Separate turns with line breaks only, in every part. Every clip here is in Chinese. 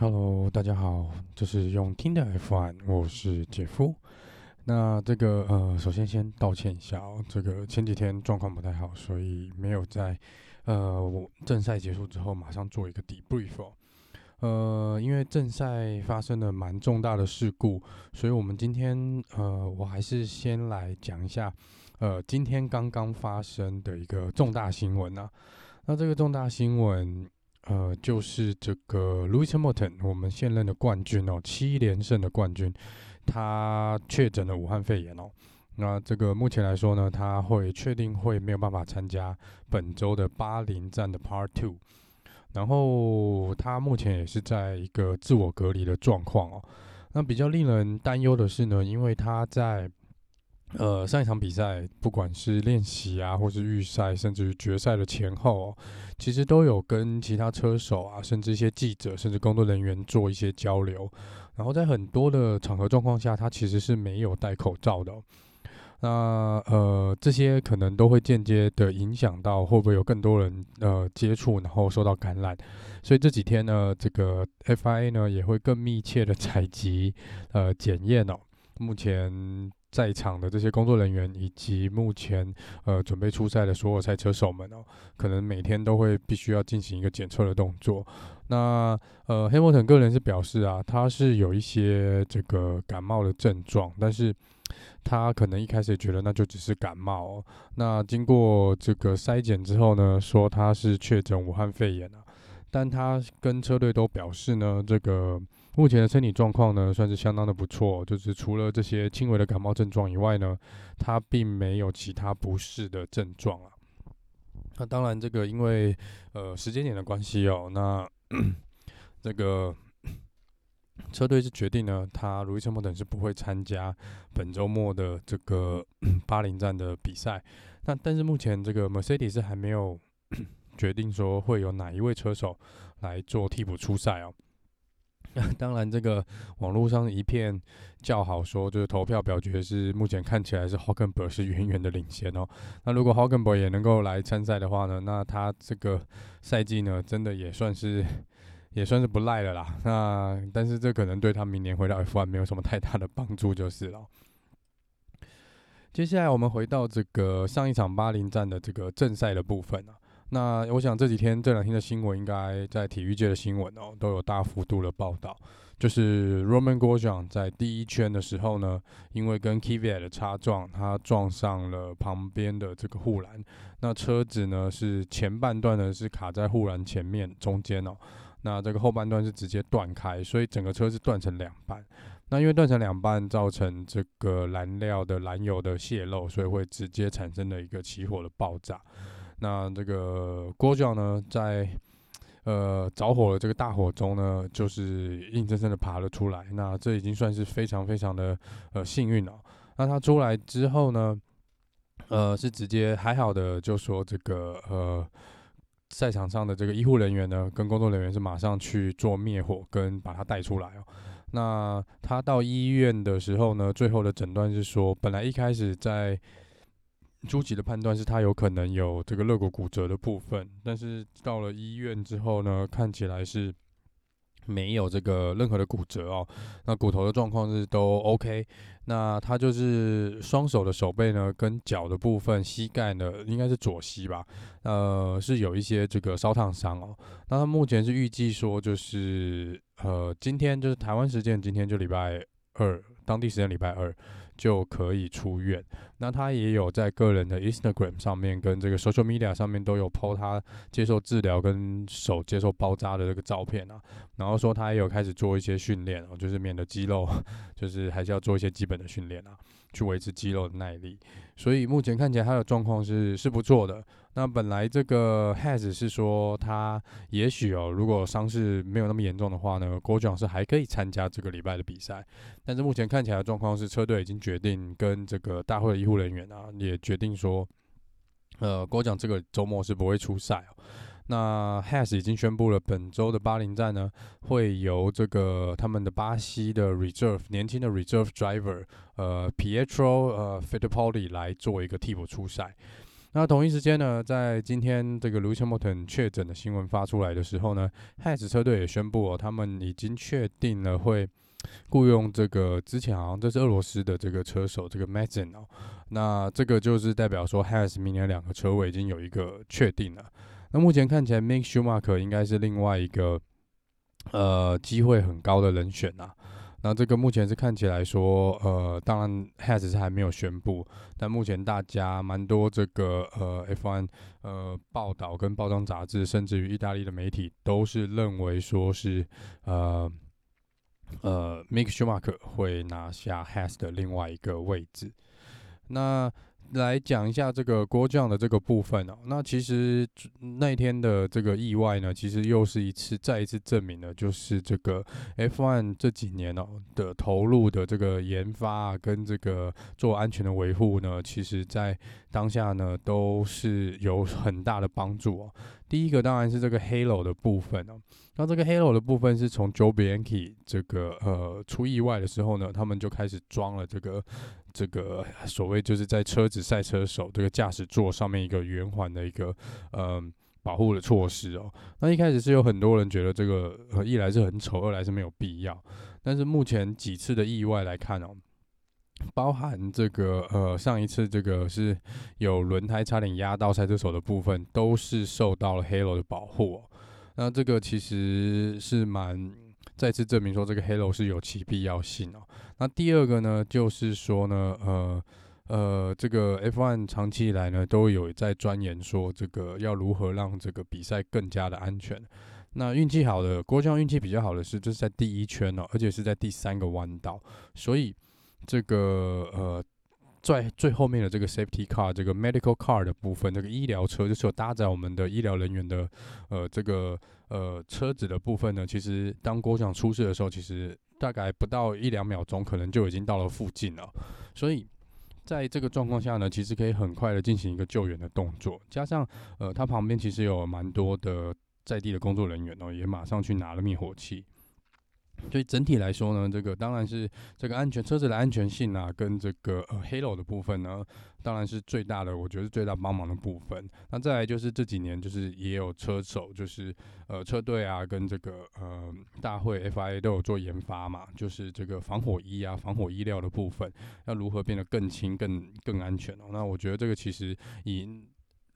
Hello，大家好，这是用听的 F One，我是杰夫。那这个呃，首先先道歉一下哦，这个前几天状况不太好，所以没有在呃我正赛结束之后马上做一个 debrief 哦。呃，因为正赛发生了蛮重大的事故，所以我们今天呃，我还是先来讲一下呃，今天刚刚发生的一个重大新闻啊。那这个重大新闻。呃，就是这个 Lewis Hamilton，我们现任的冠军哦，七连胜的冠军，他确诊了武汉肺炎哦。那这个目前来说呢，他会确定会没有办法参加本周的巴林站的 Part Two。然后他目前也是在一个自我隔离的状况哦。那比较令人担忧的是呢，因为他在。呃，上一场比赛，不管是练习啊，或是预赛，甚至于决赛的前后，其实都有跟其他车手啊，甚至一些记者，甚至工作人员做一些交流。然后在很多的场合状况下，他其实是没有戴口罩的。那呃，这些可能都会间接的影响到会不会有更多人呃接触，然后受到感染。所以这几天呢，这个 FIA 呢也会更密切的采集呃检验哦。目前。在场的这些工作人员以及目前呃准备出赛的所有赛车手们哦，可能每天都会必须要进行一个检测的动作。那呃，Hamilton 个人是表示啊，他是有一些这个感冒的症状，但是他可能一开始也觉得那就只是感冒。那经过这个筛检之后呢，说他是确诊武汉肺炎啊，但他跟车队都表示呢，这个。目前的身体状况呢，算是相当的不错，就是除了这些轻微的感冒症状以外呢，他并没有其他不适的症状啊。那当然，这个因为呃时间点的关系哦，那 这个车队是决定呢，他路易斯·莫等是不会参加本周末的这个 巴林站的比赛。那但是目前这个 Mercedes 还没有 决定说会有哪一位车手来做替补出赛哦。那 当然，这个网络上一片叫好，说就是投票表决是目前看起来是 Hulkenberg 是远远的领先哦。那如果 Hulkenberg 也能够来参赛的话呢，那他这个赛季呢，真的也算是也算是不赖了啦。那但是这可能对他明年回到 F1 没有什么太大的帮助就是了。接下来我们回到这个上一场巴林站的这个正赛的部分啊。那我想这几天这两天的新闻，应该在体育界的新闻哦，都有大幅度的报道。就是 Roman g o j a n 在第一圈的时候呢，因为跟 k v i a 的擦撞，他撞上了旁边的这个护栏。那车子呢是前半段呢是卡在护栏前面中间哦，那这个后半段是直接断开，所以整个车是断成两半。那因为断成两半，造成这个燃料的燃油的泄漏，所以会直接产生了一个起火的爆炸。那这个郭教呢，在呃着火的这个大火中呢，就是硬生生的爬了出来。那这已经算是非常非常的呃幸运了。那他出来之后呢，呃是直接还好的，就说这个呃赛场上的这个医护人员呢，跟工作人员是马上去做灭火跟把他带出来哦。那他到医院的时候呢，最后的诊断是说，本来一开始在初级的判断是他有可能有这个肋骨骨折的部分，但是到了医院之后呢，看起来是没有这个任何的骨折哦。那骨头的状况是都 OK。那他就是双手的手背呢，跟脚的部分，膝盖呢应该是左膝吧，呃，是有一些这个烧烫伤哦。那他目前是预计说，就是呃，今天就是台湾时间今天就礼拜二，当地时间礼拜二。就可以出院。那他也有在个人的 Instagram 上面跟这个 Social Media 上面都有 po 他接受治疗跟手接受包扎的这个照片啊。然后说他也有开始做一些训练哦，就是免得肌肉，就是还是要做一些基本的训练啊，去维持肌肉的耐力。所以目前看起来他的状况是是不错的。那本来这个 Has 是说他也许哦，如果伤势没有那么严重的话呢，郭奖是还可以参加这个礼拜的比赛。但是目前看起来的状况是，车队已经决定跟这个大会的医护人员啊，也决定说，呃，郭奖这个周末是不会出赛哦。那 Has 已经宣布了，本周的巴林站呢，会由这个他们的巴西的 Reserve 年轻的 Reserve Driver，呃，Pietro 呃 f i t t p o l i 来做一个替补出赛。那同一时间呢，在今天这个 Lewis Hamilton 确诊的新闻发出来的时候呢，Has 车队也宣布哦，他们已经确定了会雇佣这个之前好像这是俄罗斯的这个车手这个 Mazepin 哦，那这个就是代表说 Has 明年两个车位已经有一个确定了。那目前看起来 Mick Schumacher 应该是另外一个呃机会很高的人选啊。那这个目前是看起来说，呃，当然 Has 是还没有宣布，但目前大家蛮多这个呃 F1 呃报道跟报章杂志，甚至于意大利的媒体都是认为说是呃呃 Mick Schumacher 会拿下 Has 的另外一个位置。那来讲一下这个郭将的这个部分哦，那其实那天的这个意外呢，其实又是一次再一次证明了，就是这个 F1 这几年哦的投入的这个研发啊，跟这个做安全的维护呢，其实在当下呢都是有很大的帮助哦。第一个当然是这个 Halo 的部分哦，那这个 Halo 的部分是从 Joe Bianchi 这个呃出意外的时候呢，他们就开始装了这个。这个所谓就是在车子赛车手这个驾驶座上面一个圆环的一个呃保护的措施哦。那一开始是有很多人觉得这个呃一来是很丑，二来是没有必要。但是目前几次的意外来看哦，包含这个呃上一次这个是有轮胎差点压到赛车手的部分，都是受到了 Halo 的保护哦。那这个其实是蛮。再次证明说这个 Halo 是有其必要性哦。那第二个呢，就是说呢，呃呃，这个 F1 长期以来呢都有在钻研说这个要如何让这个比赛更加的安全。那运气好的，郭将运气比较好的是，就是在第一圈哦，而且是在第三个弯道，所以这个呃。在最后面的这个 safety car，这个 medical car 的部分，这个医疗车就是有搭载我们的医疗人员的，呃，这个呃车子的部分呢，其实当郭将出事的时候，其实大概不到一两秒钟，可能就已经到了附近了。所以在这个状况下呢，其实可以很快的进行一个救援的动作，加上呃，他旁边其实有蛮多的在地的工作人员哦，也马上去拿了灭火器。所以整体来说呢，这个当然是这个安全车子的安全性啊，跟这个呃 Halo 的部分呢，当然是最大的，我觉得是最大帮忙的部分。那再来就是这几年，就是也有车手，就是呃车队啊，跟这个呃大会 FIA 都有做研发嘛，就是这个防火衣啊、防火衣料的部分，要如何变得更轻、更更安全哦。那我觉得这个其实以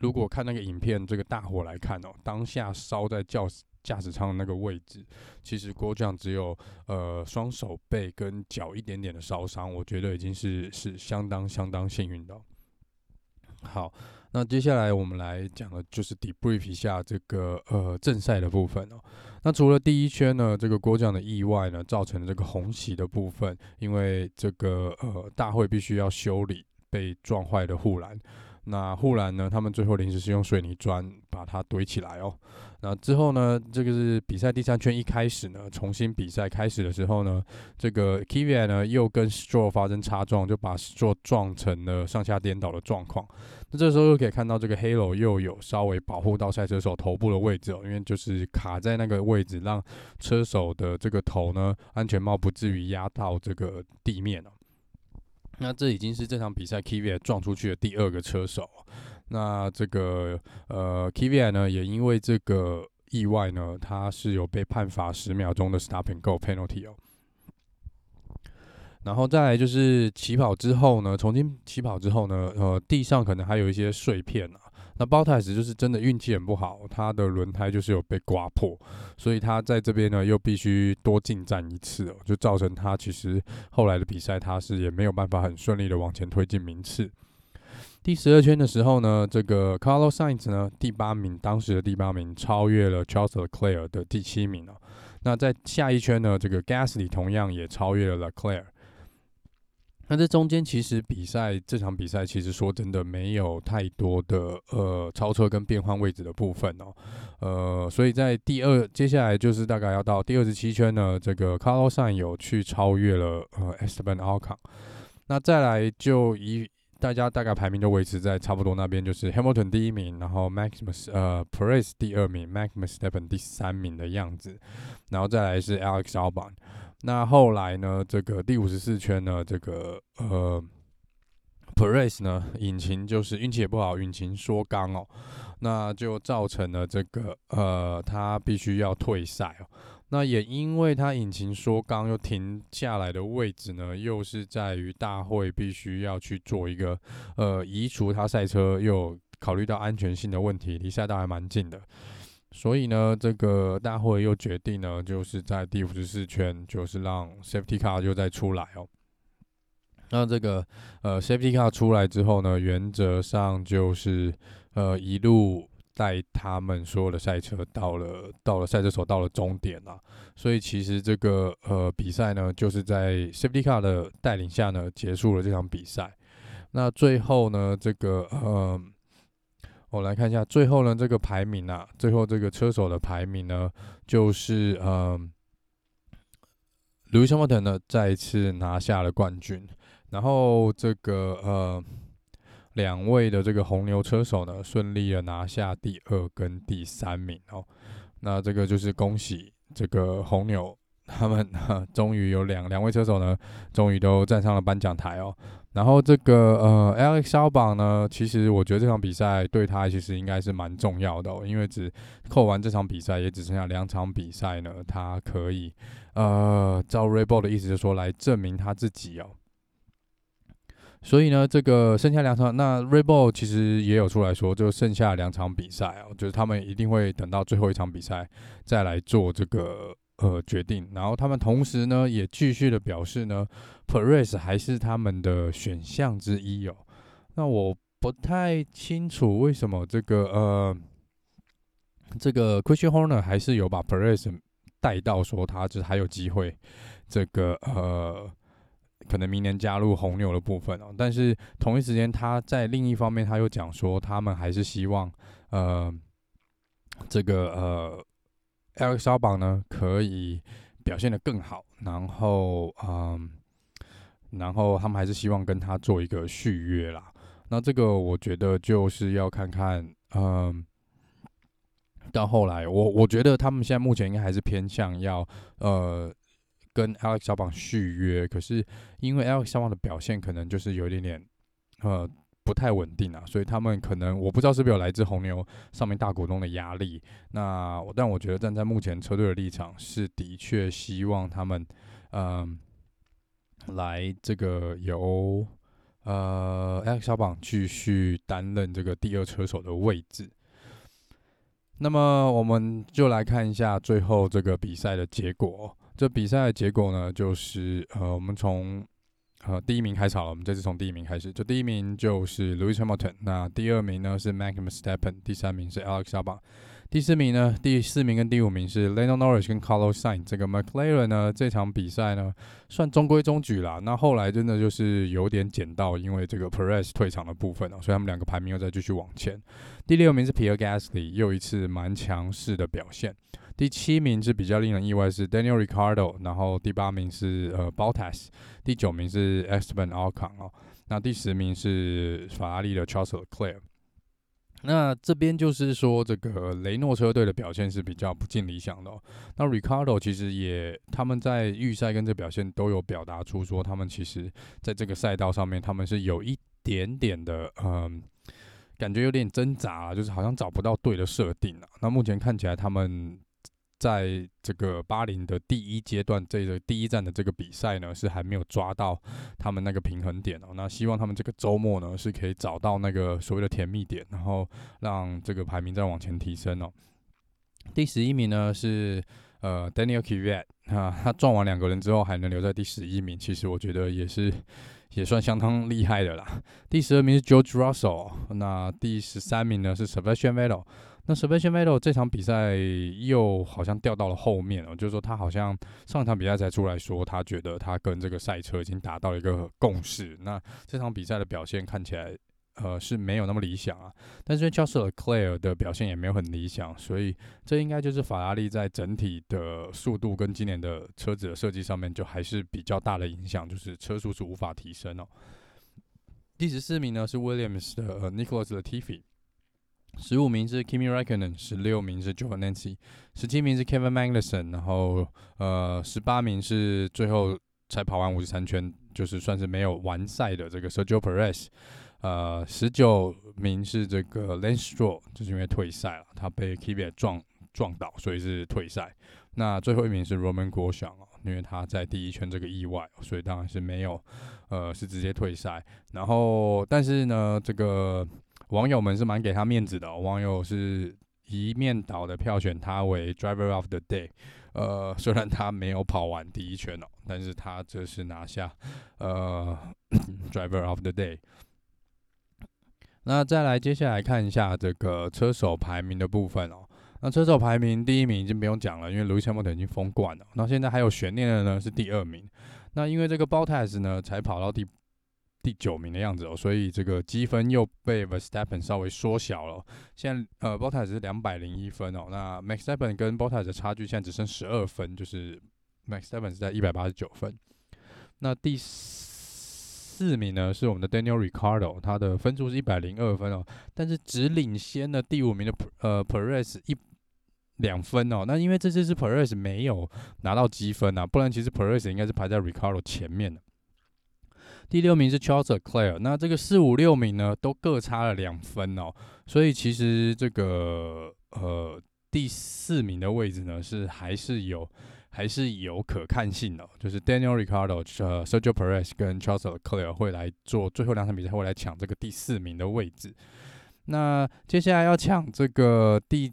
如果看那个影片，这个大火来看哦，当下烧在教室。驾驶舱的那个位置，其实郭将只有呃双手背跟脚一点点的烧伤，我觉得已经是是相当相当幸运的。好，那接下来我们来讲的就是 debrief 一下这个呃正赛的部分哦。那除了第一圈呢，这个郭将的意外呢，造成这个红旗的部分，因为这个呃大会必须要修理被撞坏的护栏。那护栏呢，他们最后临时是用水泥砖把它堆起来哦。那之后呢，这个是比赛第三圈一开始呢，重新比赛开始的时候呢，这个 Kvyat 呢又跟 Stroll 发生擦撞，就把 Stroll 撞成了上下颠倒的状况。那这时候又可以看到这个 Halo 又有稍微保护到赛车手头部的位置哦，因为就是卡在那个位置，让车手的这个头呢，安全帽不至于压到这个地面哦。那这已经是这场比赛 Kvyat 撞出去的第二个车手。那这个呃，Kvyat 呢，也因为这个意外呢，他是有被判罚十秒钟的 Stop and Go penalty 哦。然后再来就是起跑之后呢，重新起跑之后呢，呃，地上可能还有一些碎片啊。那 BOTA 就是真的运气很不好，他的轮胎就是有被刮破，所以他在这边呢又必须多进站一次哦，就造成他其实后来的比赛他是也没有办法很顺利的往前推进名次。第十二圈的时候呢，这个 Carlos Sainz 呢，第八名，当时的第八名超越了 Charles Leclerc 的第七名哦。那在下一圈呢，这个 Gasly 同样也超越了 Leclerc。那这中间其实比赛这场比赛其实说真的没有太多的呃超车跟变换位置的部分哦。呃，所以在第二接下来就是大概要到第二十七圈呢，这个 Carlos Sainz 有去超越了呃 Esteban Ocon。那再来就一大家大概排名都维持在差不多那边，就是 Hamilton 第一名，然后 Maximus 呃 Perez 第二名，Max Verstappen 第三名的样子，然后再来是 Alex Albon。那后来呢，这个第五十四圈呢，这个呃 Perez 呢，引擎就是运气也不好，引擎缩缸哦，那就造成了这个呃，他必须要退赛哦。那也因为他引擎缩缸又停下来的位置呢，又是在于大会必须要去做一个呃移除他赛车，又考虑到安全性的问题，离赛道还蛮近的，所以呢，这个大会又决定呢，就是在第五十四圈，就是让 Safety Car 又再出来哦。那这个呃，Safety Car 出来之后呢，原则上就是呃一路带他们所有的赛车到了到了赛车手到了终点了。所以其实这个呃比赛呢，就是在 Safety Car 的带领下呢，结束了这场比赛。那最后呢，这个呃，我来看一下最后呢这个排名啊，最后这个车手的排名呢，就是呃，Lewis Hamilton 呢再次拿下了冠军。然后这个呃，两位的这个红牛车手呢，顺利的拿下第二跟第三名哦。那这个就是恭喜这个红牛，他们哈 终于有两两位车手呢，终于都站上了颁奖台哦。然后这个呃，Alex Albon 呢，其实我觉得这场比赛对他其实应该是蛮重要的，因为只扣完这场比赛，也只剩下两场比赛呢，他可以呃，照 r e b o l 的意思就是说来证明他自己哦。所以呢，这个剩下两场，那 r e b o l 其实也有出来说，就剩下两场比赛哦，就是他们一定会等到最后一场比赛再来做这个呃决定。然后他们同时呢，也继续的表示呢，Perez 还是他们的选项之一哦。那我不太清楚为什么这个呃这个 Christian Horner 还是有把 Perez 带到说他就是还有机会这个呃。可能明年加入红牛的部分哦，但是同一时间他在另一方面他又讲说，他们还是希望呃这个呃 Alex 肖榜呢可以表现得更好，然后嗯、然后他们还是希望跟他做一个续约啦。那这个我觉得就是要看看嗯、到后来我我觉得他们现在目前应该还是偏向要呃。跟 Alex 小榜续约，可是因为 Alex 小榜的表现可能就是有一点点呃不太稳定啊，所以他们可能我不知道是不是有来自红牛上面大股东的压力。那但我觉得站在目前车队的立场，是的确希望他们嗯、来这个由呃 Alex 小榜继续担任这个第二车手的位置。那么我们就来看一下最后这个比赛的结果。这比赛的结果呢，就是呃，我们从呃第一名开始好了。我们这次从第一名开始，就第一名就是 Lewis Hamilton，那第二名呢是 Max Verstappen，第三名是 Alex Albon，第四名呢，第四名跟第五名是 Lando Norris 跟 Carlos Sainz。这个 McLaren 呢，这场比赛呢算中规中矩啦。那后来真的就是有点捡到，因为这个 Perez 退场的部分哦，所以他们两个排名又再继续往前。第六名是 Pierre Gasly，又一次蛮强势的表现。第七名是比较令人意外，是 Daniel r i c a r d o 然后第八名是呃 Bottas，第九名是 Esteban Ocon 哦，那第十名是法拉利的 Charles Leclerc。那这边就是说，这个雷诺车队的表现是比较不尽理想的哦。那 Ricardo 其实也他们在预赛跟这表现都有表达出说，他们其实在这个赛道上面他们是有一点点的嗯，感觉有点挣扎，就是好像找不到对的设定啊。那目前看起来他们。在这个巴林的第一阶段，这个第一站的这个比赛呢，是还没有抓到他们那个平衡点哦。那希望他们这个周末呢，是可以找到那个所谓的甜蜜点，然后让这个排名再往前提升哦。第十一名呢是呃 Daniel Kvyat 啊，他撞完两个人之后还能留在第十一名，其实我觉得也是也算相当厉害的啦。第十二名是 George Russell，那第十三名呢是 Sebastian Vettel。那 Sebastian Vettel 这场比赛又好像掉到了后面哦，就是说他好像上一场比赛才出来说，他觉得他跟这个赛车已经达到了一个共识。那这场比赛的表现看起来，呃，是没有那么理想啊。但是 Charles Leclerc 的表现也没有很理想，所以这应该就是法拉利在整体的速度跟今年的车子的设计上面，就还是比较大的影响，就是车速是无法提升哦。第十四名呢是 Williams 的、呃、Nicholas Latifi。十五名是 Kimi Raikkonen，十六名是 Giovinazzi，十七名是 Kevin Magnussen，然后呃十八名是最后才跑完五十三圈，就是算是没有完赛的这个 Sergio Perez。呃，十九名是这个 Lance Stroll，就是因为退赛了，他被 Kvyat 撞撞倒，所以是退赛。那最后一名是 Roman Grosjean 哦，因为他在第一圈这个意外，所以当然是没有，呃，是直接退赛。然后，但是呢，这个网友们是蛮给他面子的，网友是一面倒的票选他为 Driver of the Day。呃，虽然他没有跑完第一圈哦，但是他这是拿下呃 Driver of the Day。那再来，接下来看一下这个车手排名的部分哦。那车手排名第一名已经不用讲了，因为 Lewis Hamilton 已经封冠了。那现在还有悬念的呢是第二名。那因为这个 Bottas 呢才跑到第第九名的样子哦，所以这个积分又被 Verstappen 稍微缩小了。现在呃 Bottas 是两百零一分哦，那 Max Verstappen 跟 Bottas 的差距现在只剩十二分，就是 Max Verstappen 是在一百八十九分。那第四。名呢是我们的 Daniel Ricciardo，他的分数是一百零二分哦，但是只领先了第五名的呃 Perez 一两分哦。那因为这次是 Perez 没有拿到积分啊，不然其实 Perez 应该是排在 Ricardo 前面的。第六名是 Charles c l a i r 那这个四五六名呢都各差了两分哦，所以其实这个呃第四名的位置呢是还是有。还是有可看性的，就是 Daniel Ricardo、呃 Sergio Perez 跟 Charles Clare 会来做最后两场比赛，会来抢这个第四名的位置。那接下来要抢这个第。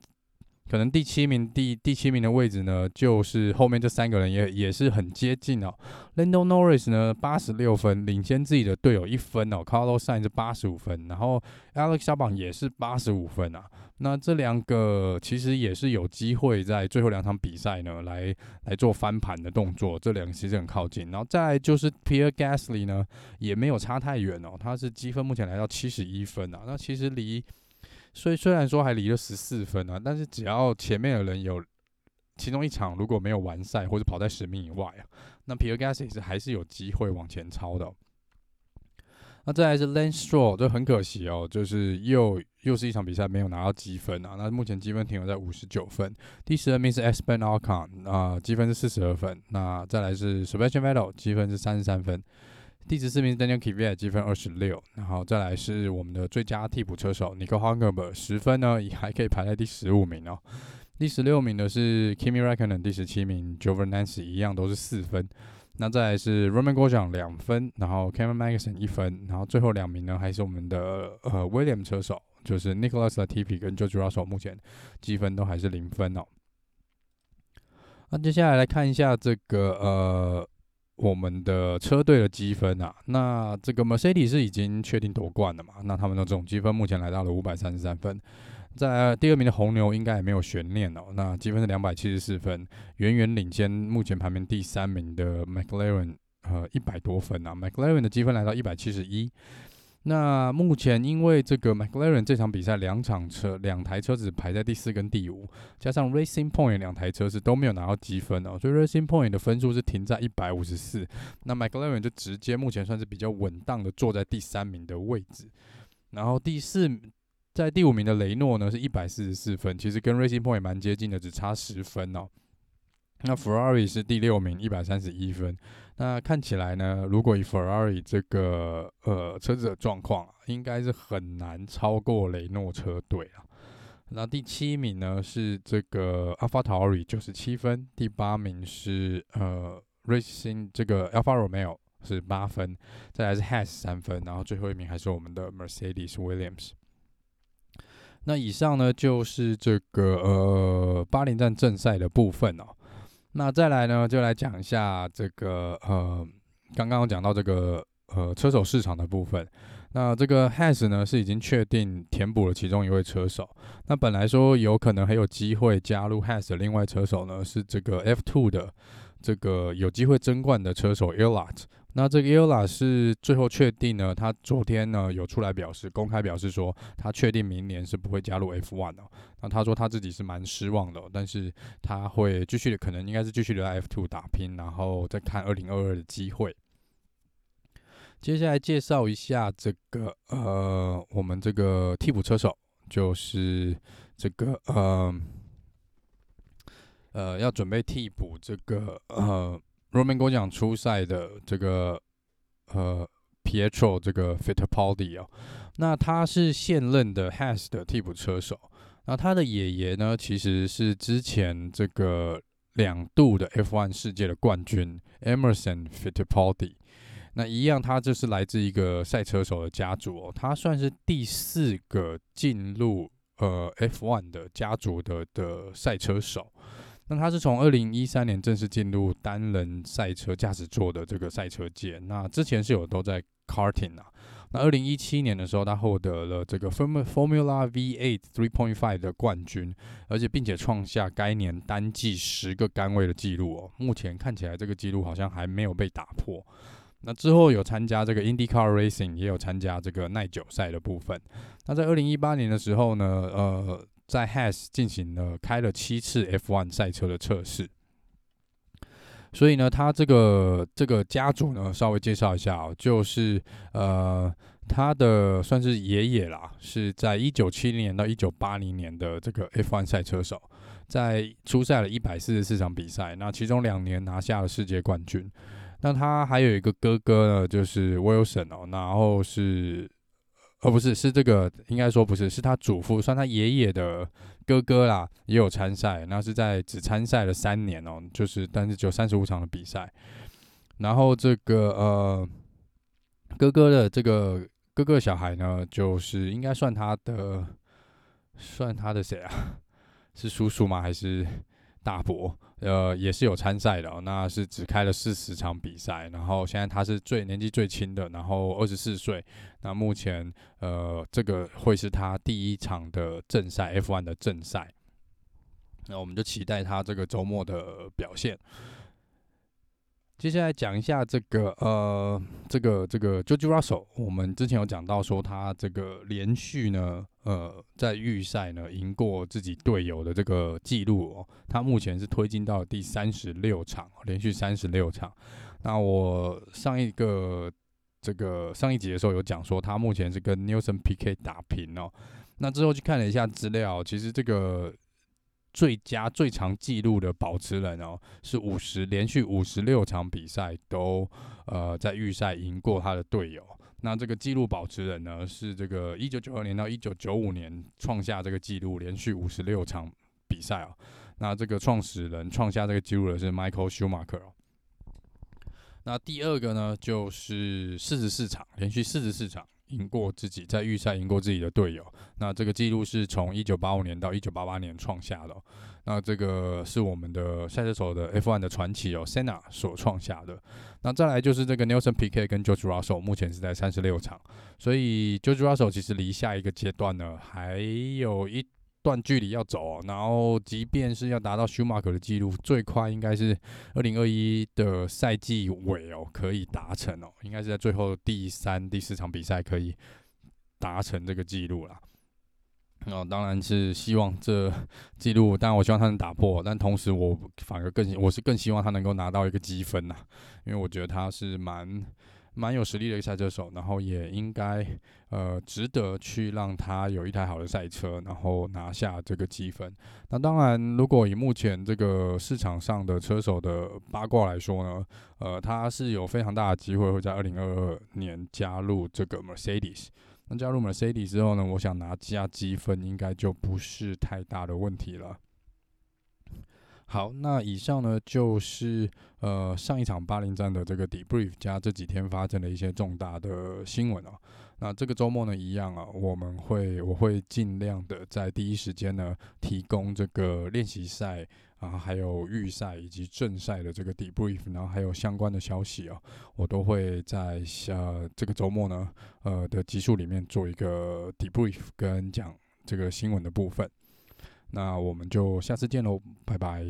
可能第七名，第第七名的位置呢，就是后面这三个人也也是很接近哦。Lando Norris 呢，八十六分，领先自己的队友一分哦。Carlos Sainz 是八十五分，然后 Alex Albon 也是八十五分啊。那这两个其实也是有机会在最后两场比赛呢，来来做翻盘的动作。这两个其实很靠近，然后再就是 Pierre Gasly 呢，也没有差太远哦。他是积分目前来到七十一分啊，那其实离。所以虽然说还离了十四分啊，但是只要前面的人有其中一场如果没有完赛或者跑在十名以外啊，那 Pierre Gasly 是还是有机会往前超的。那再来是 Lance Stroll，就很可惜哦，就是又又是一场比赛没有拿到积分啊。那目前积分停留在五十九分。第十二名是 Esteban Ocon 啊，积分是四十二分。那再来是 Sebastian Vettel，积分是三十三分。第十四名是 Daniel k v i a t 积分二十六，然后再来是我们的最佳替补车手 Nico h u n g e r b e r 十分呢，也还可以排在第十五名哦。第十六名的是 Kimi r a c k o n e n 第十七名 j o v a n Nancy 一样都是四分。那再来是 Roman g o r j a n 两分，然后 Kevin m a g a s i n 一分，然后最后两名呢还是我们的呃 William 车手，就是 Nicholas 的 TP 跟 JoJo Russell 目前积分都还是零分哦。那接下来来看一下这个呃我们的车队的积分啊，那这个 Mercedes 是已经确定夺冠了嘛？那他们的总积分目前来到了五百三十三分，在第二名的红牛应该也没有悬念哦。那积分是两百七十四分，远远领先目前排名第三名的 McLaren 呃一百多分啊。McLaren 的积分来到一百七十一。那目前因为这个 McLaren 这场比赛两场车两台车子排在第四跟第五，加上 Racing Point 两台车子都没有拿到积分哦，所以 Racing Point 的分数是停在一百五十四，那 McLaren 就直接目前算是比较稳当的坐在第三名的位置，然后第四在第五名的雷诺呢是一百四十四分，其实跟 Racing Point 蛮接近的，只差十分哦。那 Ferrari 是第六名，一百三十一分。那看起来呢，如果以 Ferrari 这个呃车子的状况，应该是很难超过雷诺车队啊。那第七名呢是这个 AlphaTauri 九十七分，第八名是呃 Racing 这个 Alfa Romeo 是八分，再来是 Has 三分，然后最后一名还是我们的 Mercedes Williams。那以上呢就是这个呃巴林站正赛的部分哦。那再来呢，就来讲一下这个呃，刚刚讲到这个呃车手市场的部分。那这个 Has 呢是已经确定填补了其中一位车手。那本来说有可能还有机会加入 Has 的另外车手呢，是这个 F2 的这个有机会争冠的车手 Ilat。那这个 Eola 是最后确定呢，他昨天呢有出来表示，公开表示说他确定明年是不会加入 F1 的。那他说他自己是蛮失望的，但是他会继续的，可能应该是继续留在 F2 打拼，然后再看2022的机会。接下来介绍一下这个呃，我们这个替补车手，就是这个呃呃要准备替补这个呃。Romain Grosjean 出赛的这个呃 Pietro 这个 Fittipaldi 哦，那他是现任的 Haas 的替补车手。那他的爷爷呢，其实是之前这个两度的 F1 世界的冠军 Emerson Fittipaldi。那一样，他就是来自一个赛车手的家族哦，他算是第四个进入呃 F1 的家族的的赛车手。那他是从二零一三年正式进入单人赛车驾驶座的这个赛车界。那之前是有都在 Karting 啊。那二零一七年的时候，他获得了这个 Formula V8 3.5的冠军，而且并且创下该年单季十个杆位的记录哦。目前看起来这个记录好像还没有被打破。那之后有参加这个 IndyCar Racing，也有参加这个耐久赛的部分。那在二零一八年的时候呢，呃。在 Has 进行了开了七次 F1 赛车的测试，所以呢，他这个这个家族呢，稍微介绍一下哦，就是呃，他的算是爷爷啦，是在一九七零年到一九八零年的这个 F1 赛车手，在出赛了一百四十四场比赛，那其中两年拿下了世界冠军。那他还有一个哥哥呢，就是 Wilson 哦，然后是。哦，不是，是这个，应该说不是，是他祖父，算他爷爷的哥哥啦，也有参赛，那是在只参赛了三年哦，就是但是只有三十五场的比赛，然后这个呃哥哥的这个哥哥小孩呢，就是应该算他的，算他的谁啊？是叔叔吗？还是大伯？呃，也是有参赛的哦，那是只开了四十场比赛，然后现在他是最年纪最轻的，然后二十四岁，那目前呃这个会是他第一场的正赛 F1 的正赛，那我们就期待他这个周末的表现。接下来讲一下这个呃，这个这个 George Russell，我们之前有讲到说他这个连续呢，呃，在预赛呢赢过自己队友的这个记录哦，他目前是推进到第三十六场，连续三十六场。那我上一个这个上一集的时候有讲说，他目前是跟 Nelson PK 打平哦。那之后去看了一下资料，其实这个。最佳最长纪录的保持人哦，是五十连续五十六场比赛都呃在预赛赢过他的队友。那这个纪录保持人呢，是这个一九九二年到一九九五年创下这个纪录，连续五十六场比赛哦。那这个创始人创下这个纪录的是 Michael Schumacher 哦。那第二个呢，就是四十四场连续四十四场。赢过自己，在预赛赢过自己的队友，那这个记录是从一九八五年到一九八八年创下的。那这个是我们的赛车手的 F1 的传奇哦，Senna 所创下的。那再来就是这个 Nelson P K 跟 George Russell，目前是在三十六场，所以 George Russell 其实离下一个阶段呢还有一。段距离要走，然后即便是要达到舒马克的记录，最快应该是二零二一的赛季尾哦，可以达成哦，应该是在最后第三、第四场比赛可以达成这个记录啦。哦，当然是希望这 记录，当然我希望他能打破，但同时我反而更我是更希望他能够拿到一个积分呐，因为我觉得他是蛮。蛮有实力的一个赛车手，然后也应该呃值得去让他有一台好的赛车，然后拿下这个积分。那当然，如果以目前这个市场上的车手的八卦来说呢，呃，他是有非常大的机会会在二零二二年加入这个 Mercedes。那加入 Mercedes 之后呢，我想拿下积分应该就不是太大的问题了。好，那以上呢就是呃上一场巴林站的这个 debrief 加这几天发生的一些重大的新闻哦。那这个周末呢一样啊，我们会我会尽量的在第一时间呢提供这个练习赛啊，还有预赛以及正赛的这个 debrief，然后还有相关的消息哦，我都会在下这个周末呢呃的集数里面做一个 debrief 跟讲这个新闻的部分。那我们就下次见喽，拜拜。